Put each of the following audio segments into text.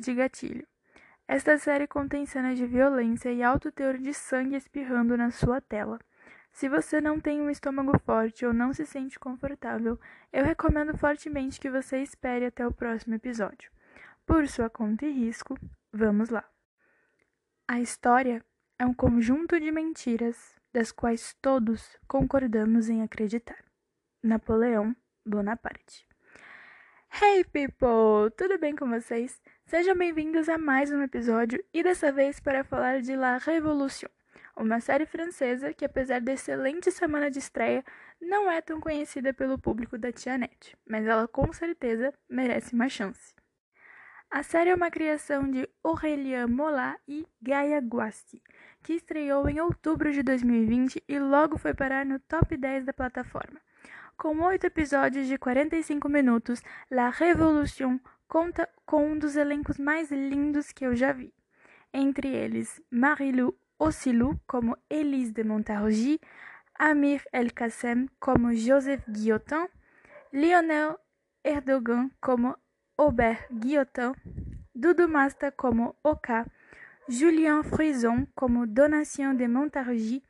de gatilho. Esta série contém cenas de violência e alto teor de sangue espirrando na sua tela. Se você não tem um estômago forte ou não se sente confortável, eu recomendo fortemente que você espere até o próximo episódio. Por sua conta e risco, vamos lá. A história é um conjunto de mentiras das quais todos concordamos em acreditar. Napoleão Bonaparte. Hey people, tudo bem com vocês? Sejam bem-vindos a mais um episódio e dessa vez para falar de La Révolution, uma série francesa que, apesar da excelente semana de estreia, não é tão conhecida pelo público da Tianette, mas ela com certeza merece uma chance. A série é uma criação de Aurélien Molat e Gaia Guasti, que estreou em outubro de 2020 e logo foi parar no top 10 da plataforma. Com oito episódios de 45 minutos, La Révolution conta com um dos elencos mais lindos que eu já vi. Entre eles, Marilou Ossilou como Élise de Montargis, Amir El Kassem como Joseph Guillotin, Lionel Erdogan como Aubert Guillotin, Dudu Masta como Oka, Julien Frison como Donatien de Montargis,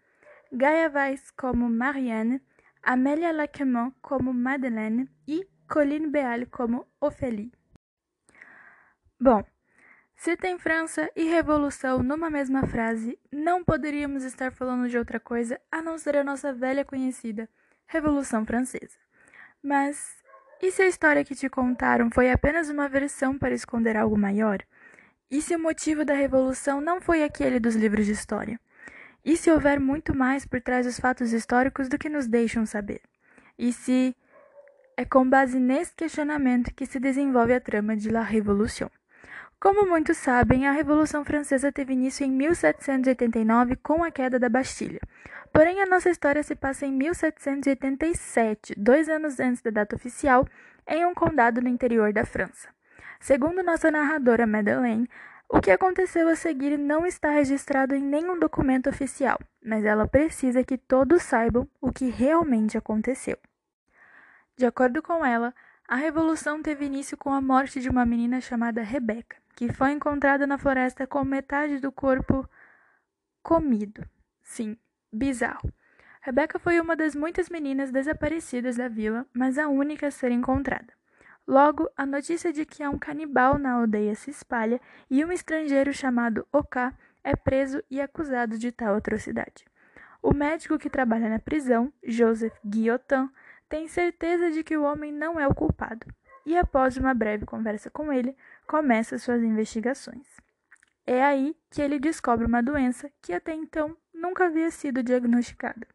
Gaia Weiss como Marianne, Amélia Lacquement como Madeleine e Colline Beal como Ophélie. Bom, se tem França e revolução numa mesma frase, não poderíamos estar falando de outra coisa a não ser a nossa velha conhecida Revolução Francesa. Mas e se a história que te contaram foi apenas uma versão para esconder algo maior? E se o motivo da revolução não foi aquele dos livros de história? E se houver muito mais por trás dos fatos históricos do que nos deixam saber? E se é com base nesse questionamento que se desenvolve a trama de La Révolution? Como muitos sabem, a Revolução Francesa teve início em 1789 com a queda da Bastilha. Porém, a nossa história se passa em 1787, dois anos antes da data oficial, em um condado no interior da França. Segundo nossa narradora Madeleine, o que aconteceu a seguir não está registrado em nenhum documento oficial, mas ela precisa que todos saibam o que realmente aconteceu. De acordo com ela, a revolução teve início com a morte de uma menina chamada Rebecca que foi encontrada na floresta com metade do corpo comido. Sim, bizarro. Rebeca foi uma das muitas meninas desaparecidas da vila, mas a única a ser encontrada. Logo, a notícia de que há um canibal na aldeia se espalha e um estrangeiro chamado Oka é preso e acusado de tal atrocidade. O médico que trabalha na prisão, Joseph Guillotin, tem certeza de que o homem não é o culpado e, após uma breve conversa com ele, começa suas investigações. É aí que ele descobre uma doença que até então nunca havia sido diagnosticada.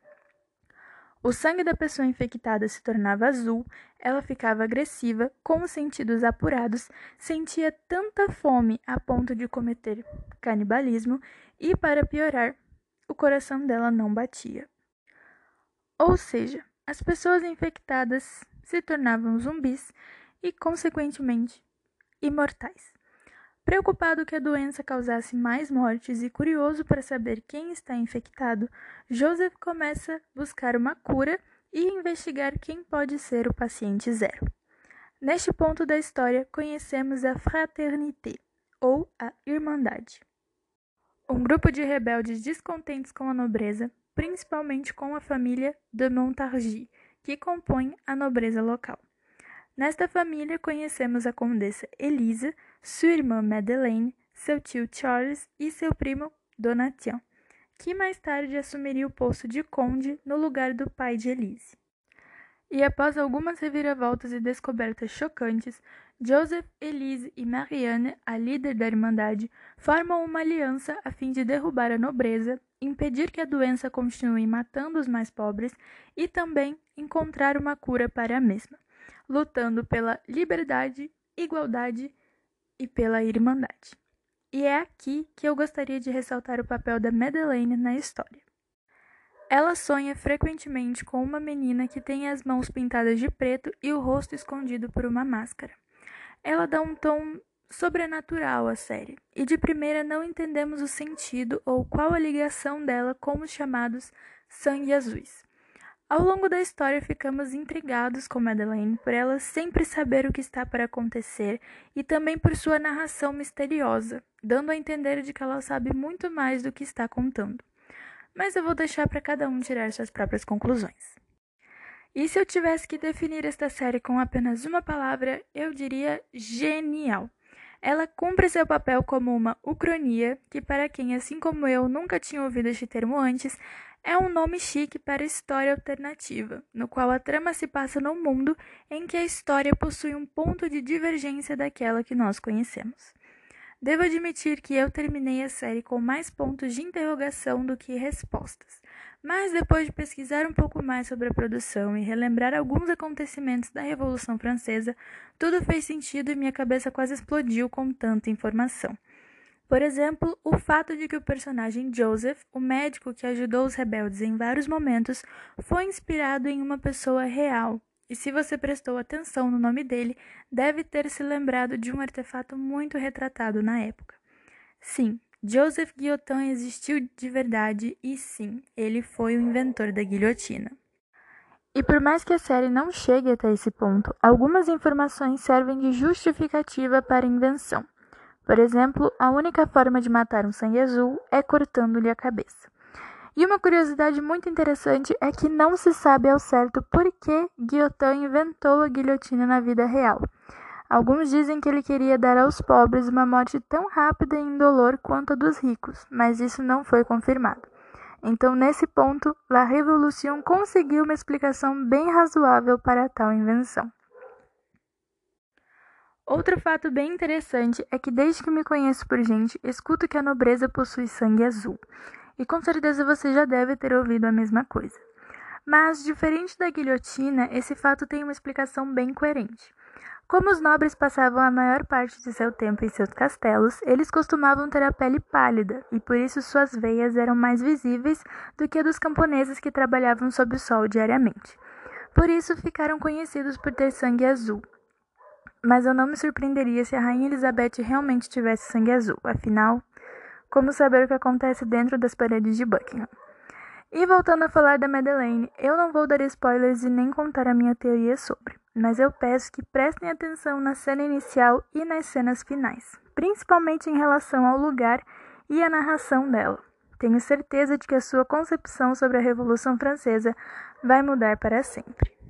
O sangue da pessoa infectada se tornava azul, ela ficava agressiva, com os sentidos apurados, sentia tanta fome a ponto de cometer canibalismo e, para piorar, o coração dela não batia. Ou seja, as pessoas infectadas se tornavam zumbis e, consequentemente, imortais. Preocupado que a doença causasse mais mortes e curioso para saber quem está infectado, Joseph começa a buscar uma cura e investigar quem pode ser o paciente zero. Neste ponto da história, conhecemos a Fraternité, ou a Irmandade. Um grupo de rebeldes descontentes com a nobreza, principalmente com a família de Montargis, que compõe a nobreza local. Nesta família conhecemos a condessa Elisa, sua irmã Madeleine, seu tio Charles e seu primo Donatien, que mais tarde assumiria o posto de conde no lugar do pai de Elise. E após algumas reviravoltas e descobertas chocantes, Joseph, Elise e Marianne, a líder da Irmandade, formam uma aliança a fim de derrubar a nobreza, impedir que a doença continue matando os mais pobres e também encontrar uma cura para a mesma lutando pela liberdade, igualdade e pela irmandade. E é aqui que eu gostaria de ressaltar o papel da Madeleine na história. Ela sonha frequentemente com uma menina que tem as mãos pintadas de preto e o rosto escondido por uma máscara. Ela dá um tom sobrenatural à série, e de primeira não entendemos o sentido ou qual a ligação dela com os chamados sangue azuis. Ao longo da história, ficamos intrigados com Madeleine por ela sempre saber o que está para acontecer e também por sua narração misteriosa, dando a entender de que ela sabe muito mais do que está contando. Mas eu vou deixar para cada um tirar suas próprias conclusões. E se eu tivesse que definir esta série com apenas uma palavra, eu diria genial. Ela cumpre seu papel como uma ucronia, que para quem, assim como eu, nunca tinha ouvido este termo antes, é um nome chique para história alternativa, no qual a trama se passa num mundo em que a história possui um ponto de divergência daquela que nós conhecemos. Devo admitir que eu terminei a série com mais pontos de interrogação do que respostas, mas depois de pesquisar um pouco mais sobre a produção e relembrar alguns acontecimentos da Revolução Francesa, tudo fez sentido e minha cabeça quase explodiu com tanta informação. Por exemplo, o fato de que o personagem Joseph, o médico que ajudou os rebeldes em vários momentos, foi inspirado em uma pessoa real. E se você prestou atenção no nome dele, deve ter se lembrado de um artefato muito retratado na época. Sim, Joseph Guillotin existiu de verdade e sim, ele foi o inventor da guilhotina. E por mais que a série não chegue até esse ponto, algumas informações servem de justificativa para a invenção. Por exemplo, a única forma de matar um sangue azul é cortando-lhe a cabeça. E uma curiosidade muito interessante é que não se sabe ao certo por que Guillotin inventou a guilhotina na vida real. Alguns dizem que ele queria dar aos pobres uma morte tão rápida e indolor quanto a dos ricos, mas isso não foi confirmado. Então, nesse ponto, La Révolution conseguiu uma explicação bem razoável para tal invenção. Outro fato bem interessante é que desde que me conheço por gente, escuto que a nobreza possui sangue azul. E com certeza você já deve ter ouvido a mesma coisa. Mas, diferente da guilhotina, esse fato tem uma explicação bem coerente. Como os nobres passavam a maior parte de seu tempo em seus castelos, eles costumavam ter a pele pálida e por isso suas veias eram mais visíveis do que a dos camponeses que trabalhavam sob o sol diariamente. Por isso ficaram conhecidos por ter sangue azul. Mas eu não me surpreenderia se a rainha Elizabeth realmente tivesse sangue azul, afinal, como saber o que acontece dentro das paredes de Buckingham? E voltando a falar da Madeleine, eu não vou dar spoilers e nem contar a minha teoria sobre mas eu peço que prestem atenção na cena inicial e nas cenas finais, principalmente em relação ao lugar e à narração dela. Tenho certeza de que a sua concepção sobre a Revolução Francesa vai mudar para sempre.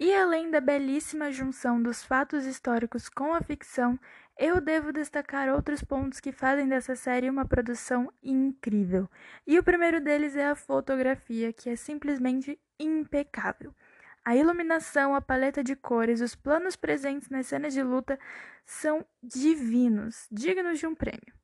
E além da belíssima junção dos fatos históricos com a ficção, eu devo destacar outros pontos que fazem dessa série uma produção incrível. E o primeiro deles é a fotografia, que é simplesmente impecável. A iluminação, a paleta de cores, os planos presentes nas cenas de luta são divinos, dignos de um prêmio.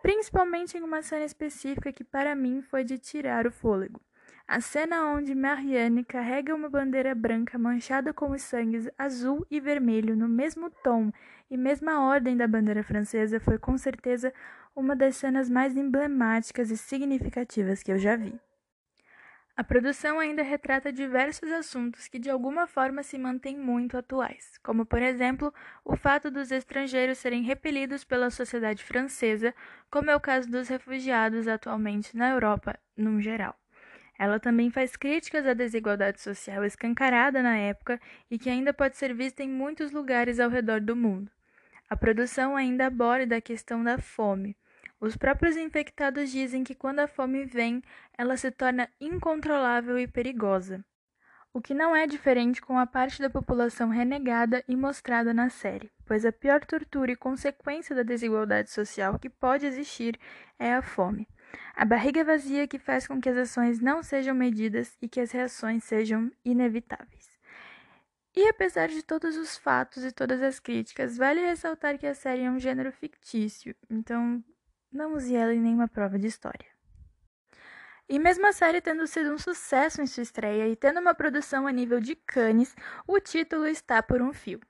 Principalmente em uma cena específica que para mim foi de tirar o fôlego. A cena onde Marianne carrega uma bandeira branca manchada com os sangues azul e vermelho no mesmo tom e mesma ordem da bandeira francesa foi com certeza uma das cenas mais emblemáticas e significativas que eu já vi. A produção ainda retrata diversos assuntos que de alguma forma se mantêm muito atuais, como por exemplo o fato dos estrangeiros serem repelidos pela sociedade francesa, como é o caso dos refugiados atualmente na Europa, no geral. Ela também faz críticas à desigualdade social escancarada na época e que ainda pode ser vista em muitos lugares ao redor do mundo. A produção ainda aborda a questão da fome os próprios infectados dizem que quando a fome vem, ela se torna incontrolável e perigosa. O que não é diferente com a parte da população renegada e mostrada na série, pois a pior tortura e consequência da desigualdade social que pode existir é a fome. A barriga vazia que faz com que as ações não sejam medidas e que as reações sejam inevitáveis. E apesar de todos os fatos e todas as críticas, vale ressaltar que a série é um gênero fictício, então não use ela em nenhuma prova de história. E mesmo a série tendo sido um sucesso em sua estreia e tendo uma produção a nível de Cannes, o título está por um fio.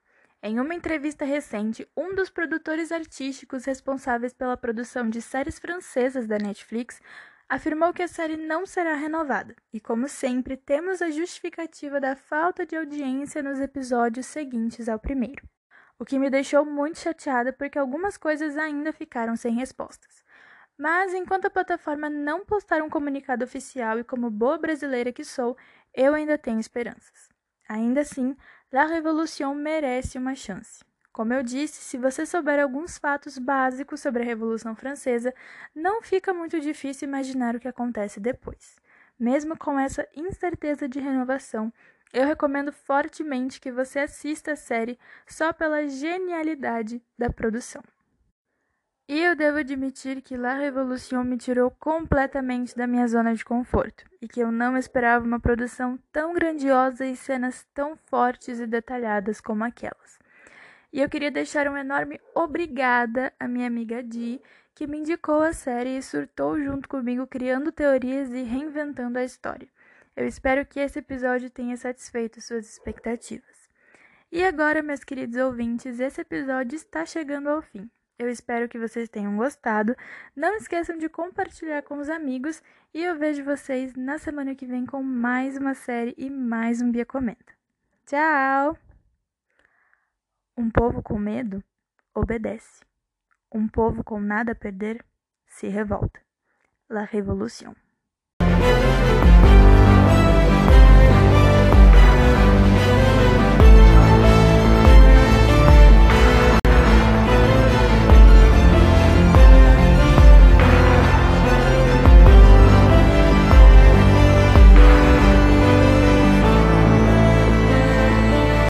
Em uma entrevista recente, um dos produtores artísticos responsáveis pela produção de séries francesas da Netflix afirmou que a série não será renovada, e como sempre, temos a justificativa da falta de audiência nos episódios seguintes ao primeiro o que me deixou muito chateada porque algumas coisas ainda ficaram sem respostas. Mas enquanto a plataforma não postar um comunicado oficial e como boa brasileira que sou, eu ainda tenho esperanças. Ainda assim, La Révolution merece uma chance. Como eu disse, se você souber alguns fatos básicos sobre a Revolução Francesa, não fica muito difícil imaginar o que acontece depois. Mesmo com essa incerteza de renovação, eu recomendo fortemente que você assista a série só pela genialidade da produção. E eu devo admitir que La Revolution me tirou completamente da minha zona de conforto e que eu não esperava uma produção tão grandiosa e cenas tão fortes e detalhadas como aquelas. E eu queria deixar um enorme obrigada à minha amiga Di, que me indicou a série e surtou junto comigo criando teorias e reinventando a história. Eu espero que esse episódio tenha satisfeito suas expectativas. E agora, meus queridos ouvintes, esse episódio está chegando ao fim. Eu espero que vocês tenham gostado. Não esqueçam de compartilhar com os amigos e eu vejo vocês na semana que vem com mais uma série e mais um Bia Comenta. Tchau! Um povo com medo obedece. Um povo com nada a perder se revolta. La Révolution.